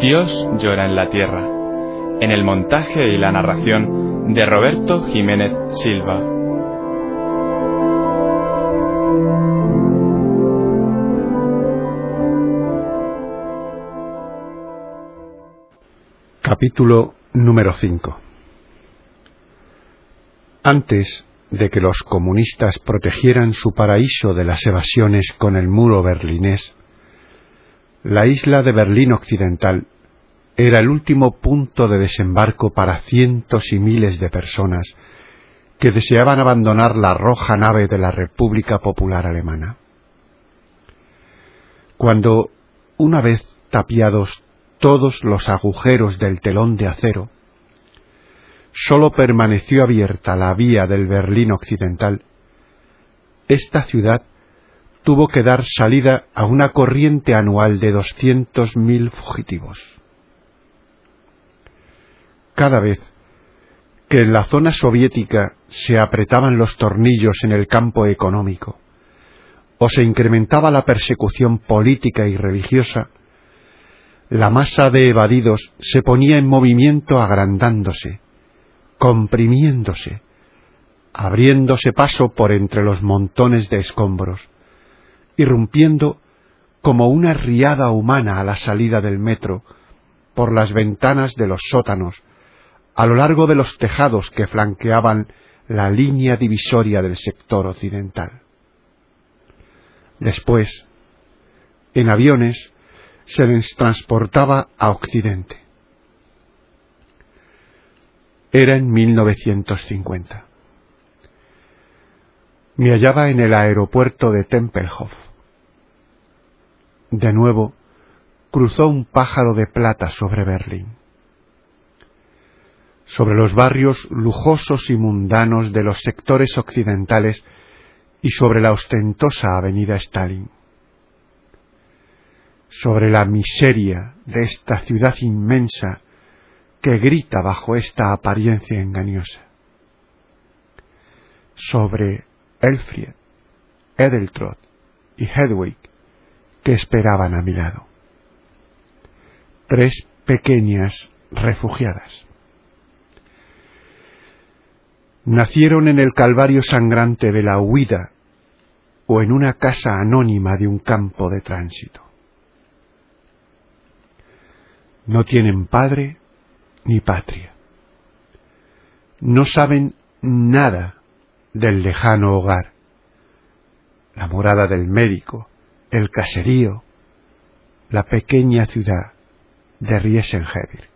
Dios llora en la tierra, en el montaje y la narración de Roberto Jiménez Silva. Capítulo número 5 Antes de que los comunistas protegieran su paraíso de las evasiones con el muro berlinés, la isla de Berlín Occidental era el último punto de desembarco para cientos y miles de personas que deseaban abandonar la roja nave de la República Popular Alemana. Cuando, una vez tapiados todos los agujeros del telón de acero, sólo permaneció abierta la vía del Berlín Occidental, esta ciudad tuvo que dar salida a una corriente anual de doscientos mil fugitivos. Cada vez que en la zona soviética se apretaban los tornillos en el campo económico, o se incrementaba la persecución política y religiosa, la masa de evadidos se ponía en movimiento agrandándose, comprimiéndose, abriéndose paso por entre los montones de escombros, irrumpiendo como una riada humana a la salida del metro, por las ventanas de los sótanos, a lo largo de los tejados que flanqueaban la línea divisoria del sector occidental. Después, en aviones, se les transportaba a Occidente. Era en 1950. Me hallaba en el aeropuerto de Tempelhof. De nuevo, cruzó un pájaro de plata sobre Berlín. Sobre los barrios lujosos y mundanos de los sectores occidentales y sobre la ostentosa avenida Stalin sobre la miseria de esta ciudad inmensa que grita bajo esta apariencia engañosa, sobre Elfried, Edeltrod y Hedwig que esperaban a mi lado. Tres pequeñas refugiadas. Nacieron en el calvario sangrante de la huida o en una casa anónima de un campo de tránsito no tienen padre ni patria. No saben nada del lejano hogar, la morada del médico, el caserío, la pequeña ciudad de Riesenheber.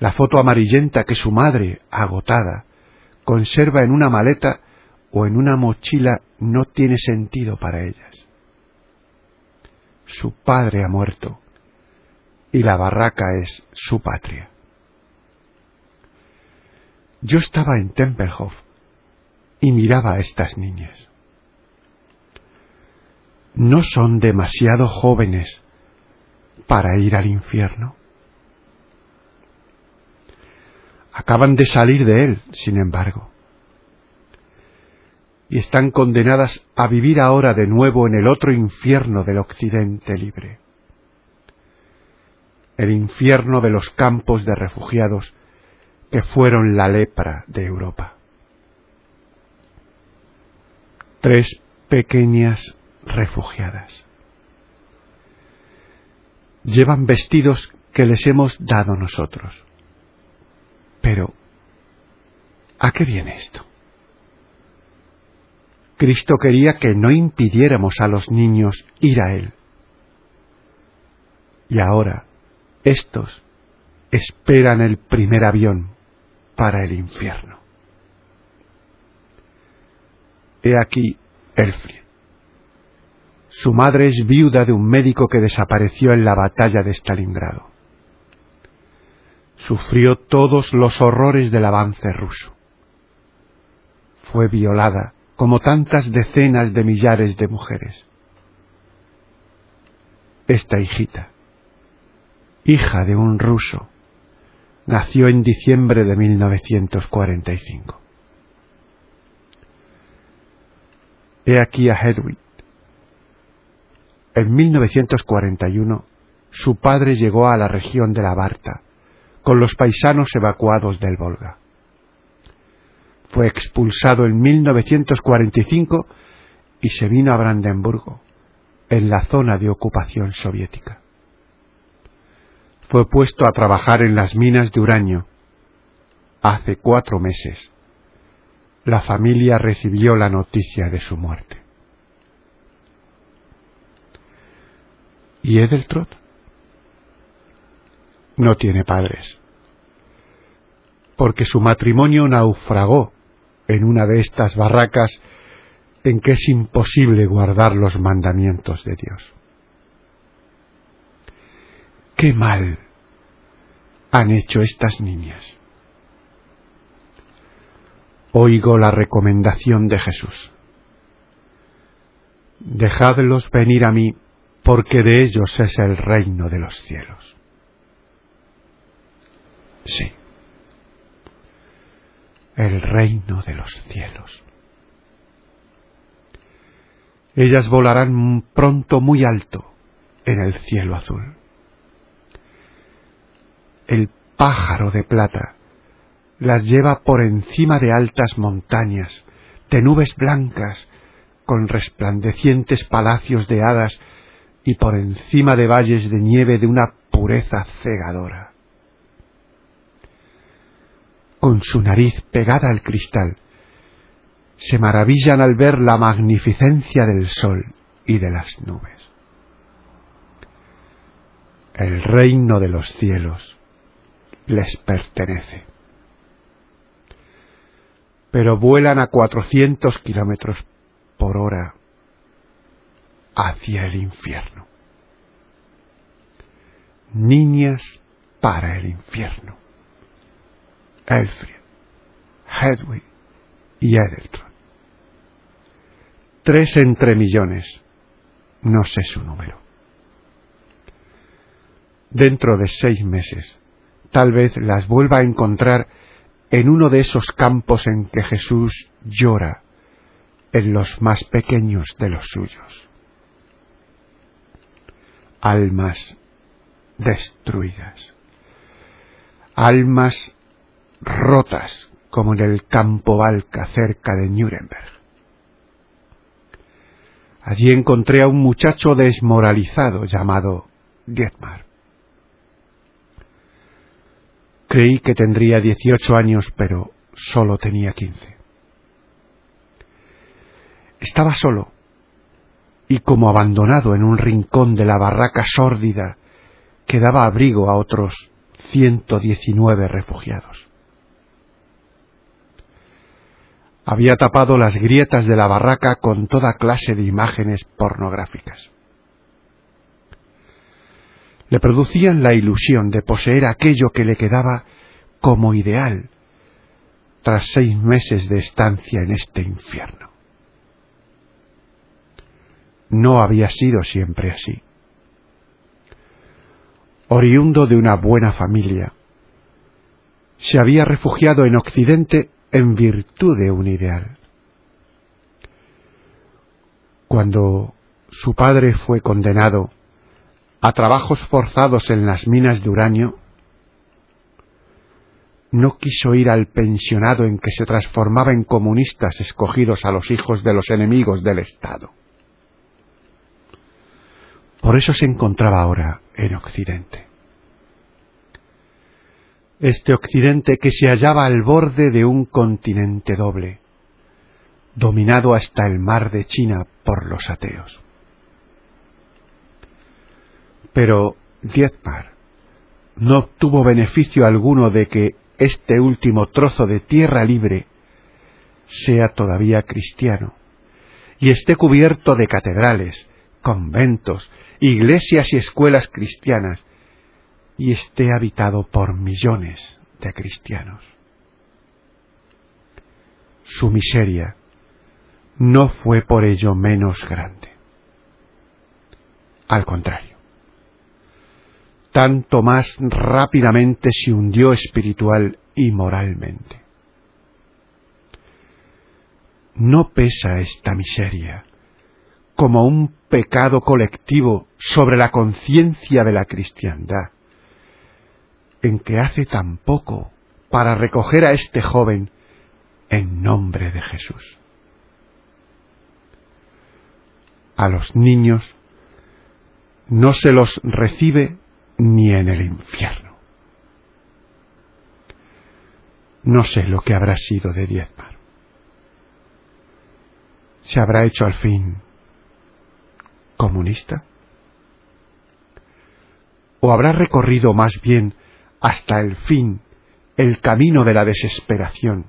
La foto amarillenta que su madre, agotada, conserva en una maleta o en una mochila no tiene sentido para ellas. Su padre ha muerto y la barraca es su patria. Yo estaba en Tempelhof y miraba a estas niñas. ¿No son demasiado jóvenes para ir al infierno? Acaban de salir de él, sin embargo, y están condenadas a vivir ahora de nuevo en el otro infierno del occidente libre el infierno de los campos de refugiados que fueron la lepra de Europa. Tres pequeñas refugiadas. Llevan vestidos que les hemos dado nosotros. Pero, ¿a qué viene esto? Cristo quería que no impidiéramos a los niños ir a Él. Y ahora, estos esperan el primer avión para el infierno. He aquí Elfried. Su madre es viuda de un médico que desapareció en la batalla de Stalingrado. Sufrió todos los horrores del avance ruso. Fue violada como tantas decenas de millares de mujeres. Esta hijita, hija de un ruso, nació en diciembre de 1945. He aquí a Hedwig, en 1941, su padre llegó a la región de la Barta, con los paisanos evacuados del Volga. Fue expulsado en 1945 y se vino a Brandenburgo, en la zona de ocupación soviética. Fue puesto a trabajar en las minas de uranio. Hace cuatro meses, la familia recibió la noticia de su muerte. ¿Y Edeltrod? No tiene padres, porque su matrimonio naufragó en una de estas barracas en que es imposible guardar los mandamientos de Dios. ¿Qué mal han hecho estas niñas? Oigo la recomendación de Jesús. Dejadlos venir a mí porque de ellos es el reino de los cielos. Sí, el reino de los cielos. Ellas volarán pronto muy alto en el cielo azul. El pájaro de plata las lleva por encima de altas montañas, de nubes blancas, con resplandecientes palacios de hadas y por encima de valles de nieve de una pureza cegadora. Con su nariz pegada al cristal, se maravillan al ver la magnificencia del sol y de las nubes. El reino de los cielos les pertenece. Pero vuelan a cuatrocientos kilómetros por hora hacia el infierno. Niñas para el infierno. Elfried, Hedwig y Edeltron. Tres entre millones. No sé su número. Dentro de seis meses, tal vez las vuelva a encontrar en uno de esos campos en que Jesús llora en los más pequeños de los suyos almas destruidas, almas rotas como en el campo Valca cerca de Nuremberg. Allí encontré a un muchacho desmoralizado llamado Dietmar. Creí que tendría dieciocho años, pero solo tenía quince. Estaba solo y como abandonado en un rincón de la barraca sórdida que daba abrigo a otros ciento diecinueve refugiados. Había tapado las grietas de la barraca con toda clase de imágenes pornográficas. Le producían la ilusión de poseer aquello que le quedaba como ideal tras seis meses de estancia en este infierno no había sido siempre así. Oriundo de una buena familia, se había refugiado en Occidente en virtud de un ideal. Cuando su padre fue condenado a trabajos forzados en las minas de uranio, no quiso ir al pensionado en que se transformaba en comunistas escogidos a los hijos de los enemigos del Estado. Por eso se encontraba ahora en Occidente. Este Occidente que se hallaba al borde de un continente doble, dominado hasta el mar de China por los ateos. Pero Dietmar no obtuvo beneficio alguno de que este último trozo de tierra libre sea todavía cristiano y esté cubierto de catedrales, conventos, iglesias y escuelas cristianas y esté habitado por millones de cristianos. Su miseria no fue por ello menos grande. Al contrario, tanto más rápidamente se hundió espiritual y moralmente. No pesa esta miseria como un pecado colectivo sobre la conciencia de la cristiandad, en que hace tan poco para recoger a este joven en nombre de Jesús. A los niños no se los recibe ni en el infierno. No sé lo que habrá sido de Diezmar. ¿Se habrá hecho al fin comunista? ¿O habrá recorrido más bien hasta el fin el camino de la desesperación,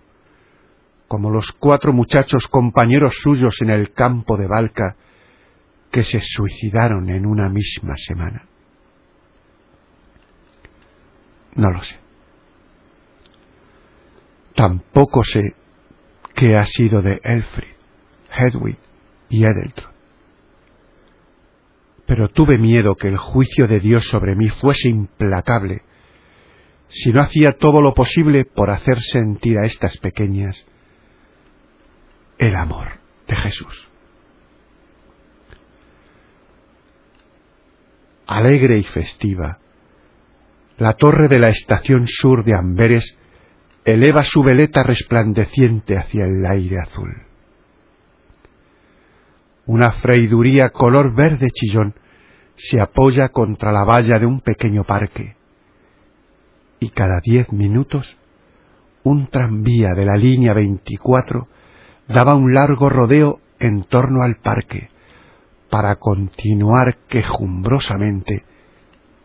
como los cuatro muchachos compañeros suyos en el campo de Balca que se suicidaron en una misma semana? No lo sé. Tampoco sé qué ha sido de Elfrid, Hedwig y Edeltron pero tuve miedo que el juicio de Dios sobre mí fuese implacable si no hacía todo lo posible por hacer sentir a estas pequeñas el amor de Jesús. Alegre y festiva, la torre de la estación sur de Amberes eleva su veleta resplandeciente hacia el aire azul. Una freiduría color verde chillón se apoya contra la valla de un pequeño parque y cada diez minutos un tranvía de la línea 24 daba un largo rodeo en torno al parque para continuar quejumbrosamente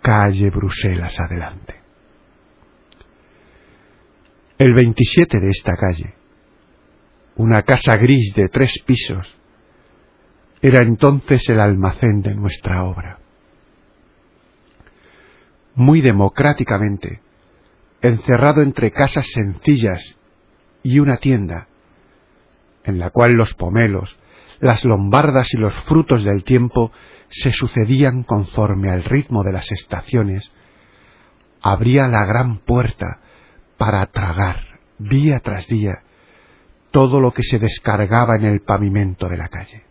calle Bruselas adelante. El 27 de esta calle, una casa gris de tres pisos, era entonces el almacén de nuestra obra muy democráticamente, encerrado entre casas sencillas y una tienda, en la cual los pomelos, las lombardas y los frutos del tiempo se sucedían conforme al ritmo de las estaciones, abría la gran puerta para tragar día tras día todo lo que se descargaba en el pavimento de la calle.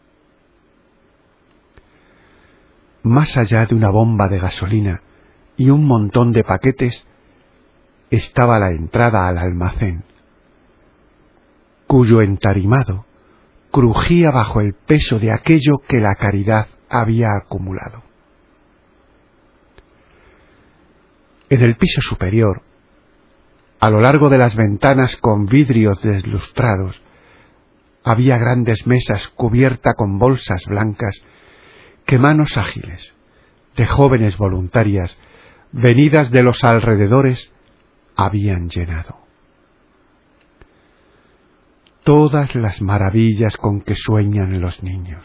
Más allá de una bomba de gasolina, y un montón de paquetes estaba la entrada al almacén, cuyo entarimado crujía bajo el peso de aquello que la caridad había acumulado. En el piso superior, a lo largo de las ventanas con vidrios deslustrados, había grandes mesas cubiertas con bolsas blancas que manos ágiles de jóvenes voluntarias venidas de los alrededores, habían llenado. Todas las maravillas con que sueñan los niños.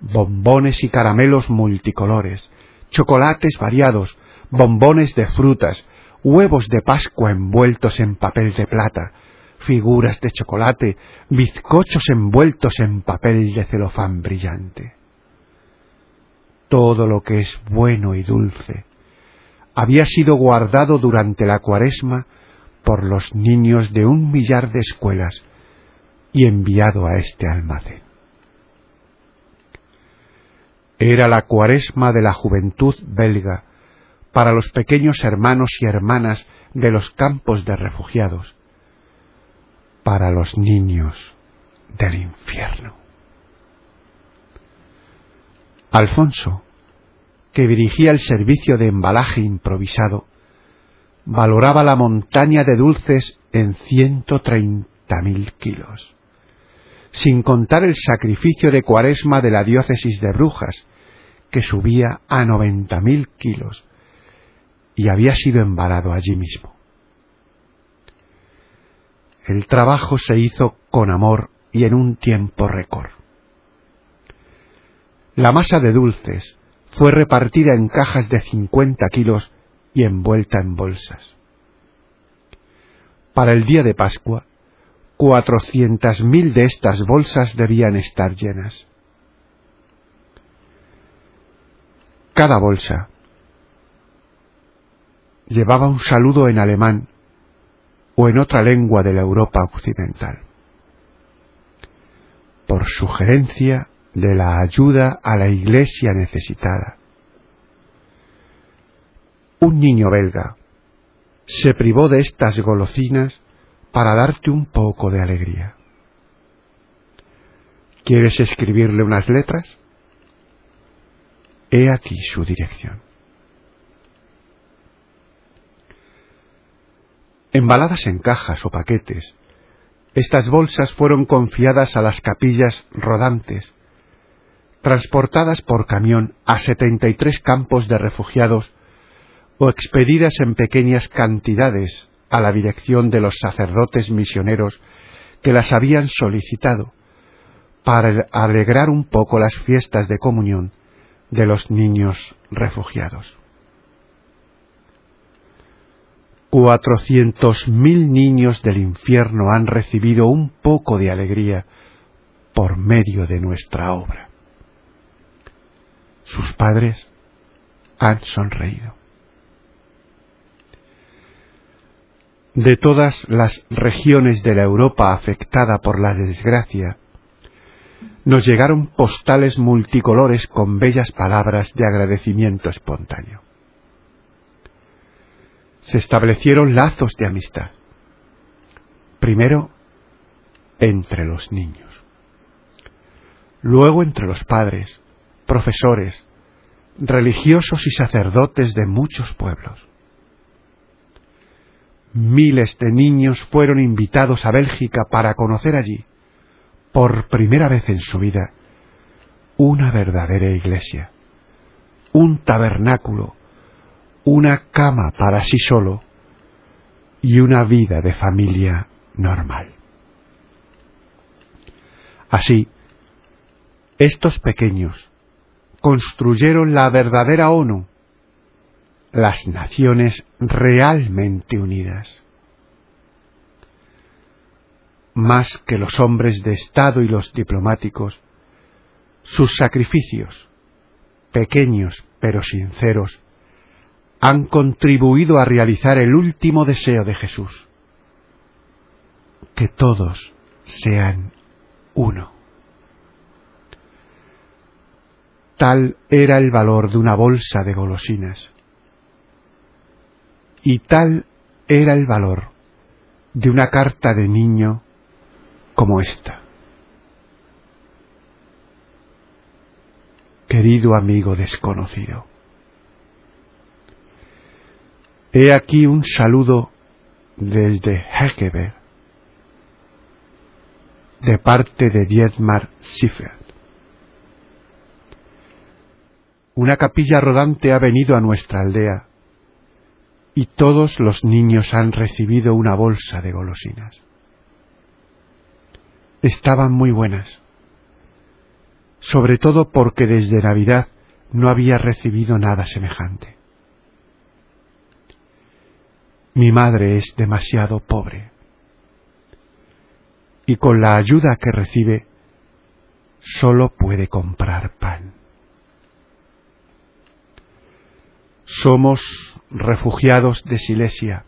Bombones y caramelos multicolores, chocolates variados, bombones de frutas, huevos de Pascua envueltos en papel de plata, figuras de chocolate, bizcochos envueltos en papel de celofán brillante todo lo que es bueno y dulce, había sido guardado durante la cuaresma por los niños de un millar de escuelas y enviado a este almacén. Era la cuaresma de la juventud belga para los pequeños hermanos y hermanas de los campos de refugiados, para los niños del infierno. Alfonso, que dirigía el servicio de embalaje improvisado, valoraba la montaña de dulces en ciento treinta mil kilos, sin contar el sacrificio de cuaresma de la diócesis de Brujas, que subía a noventa mil kilos y había sido embalado allí mismo. El trabajo se hizo con amor y en un tiempo récord La masa de dulces fue repartida en cajas de cincuenta kilos y envuelta en bolsas. Para el día de Pascua, cuatrocientas mil de estas bolsas debían estar llenas. Cada bolsa llevaba un saludo en alemán o en otra lengua de la Europa occidental. Por sugerencia de la ayuda a la iglesia necesitada. Un niño belga se privó de estas golosinas para darte un poco de alegría. ¿Quieres escribirle unas letras? He aquí su dirección. Embaladas en cajas o paquetes, estas bolsas fueron confiadas a las capillas rodantes, transportadas por camión a setenta y tres campos de refugiados o expedidas en pequeñas cantidades a la dirección de los sacerdotes misioneros que las habían solicitado para alegrar un poco las fiestas de comunión de los niños refugiados. Cuatrocientos mil niños del infierno han recibido un poco de alegría por medio de nuestra obra. Sus padres han sonreído. De todas las regiones de la Europa afectada por la desgracia, nos llegaron postales multicolores con bellas palabras de agradecimiento espontáneo. Se establecieron lazos de amistad. Primero, entre los niños. Luego entre los padres, profesores, religiosos y sacerdotes de muchos pueblos. Miles de niños fueron invitados a Bélgica para conocer allí, por primera vez en su vida, una verdadera iglesia, un tabernáculo, una cama para sí solo y una vida de familia normal. Así, estos pequeños, construyeron la verdadera ONU, las naciones realmente unidas. Más que los hombres de Estado y los diplomáticos, sus sacrificios, pequeños pero sinceros, han contribuido a realizar el último deseo de Jesús, que todos sean uno. Tal era el valor de una bolsa de golosinas. Y tal era el valor de una carta de niño como esta. Querido amigo desconocido, he aquí un saludo desde Hekeber de parte de Dietmar Schiffer. Una capilla rodante ha venido a nuestra aldea y todos los niños han recibido una bolsa de golosinas. Estaban muy buenas, sobre todo porque desde Navidad no había recibido nada semejante. Mi madre es demasiado pobre y con la ayuda que recibe solo puede comprar pan. Somos refugiados de Silesia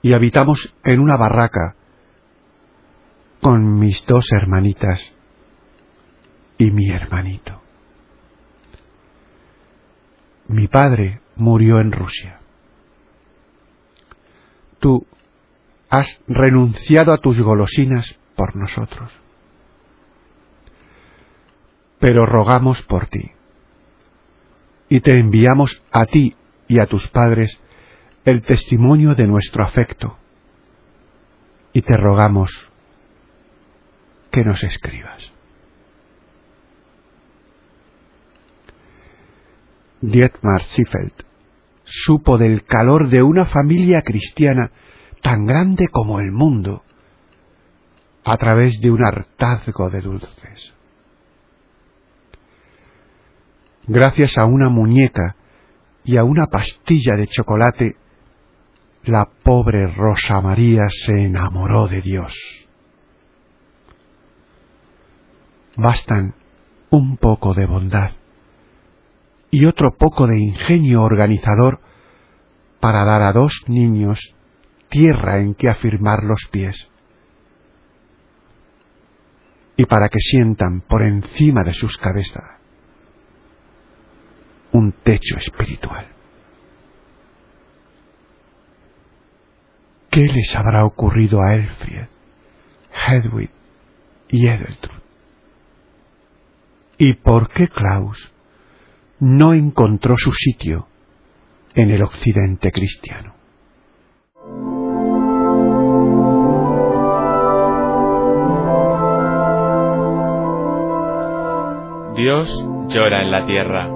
y habitamos en una barraca con mis dos hermanitas y mi hermanito. Mi padre murió en Rusia. Tú has renunciado a tus golosinas por nosotros. Pero rogamos por ti y te enviamos a ti y a tus padres el testimonio de nuestro afecto y te rogamos que nos escribas. Dietmar Ziefeld supo del calor de una familia cristiana tan grande como el mundo a través de un hartazgo de dulces. Gracias a una muñeca y a una pastilla de chocolate, la pobre Rosa María se enamoró de Dios. Bastan un poco de bondad y otro poco de ingenio organizador para dar a dos niños tierra en que afirmar los pies y para que sientan por encima de sus cabezas un techo espiritual. ¿Qué les habrá ocurrido a Elfried, Hedwig y Edeltrud? ¿Y por qué Klaus no encontró su sitio en el occidente cristiano? Dios llora en la tierra,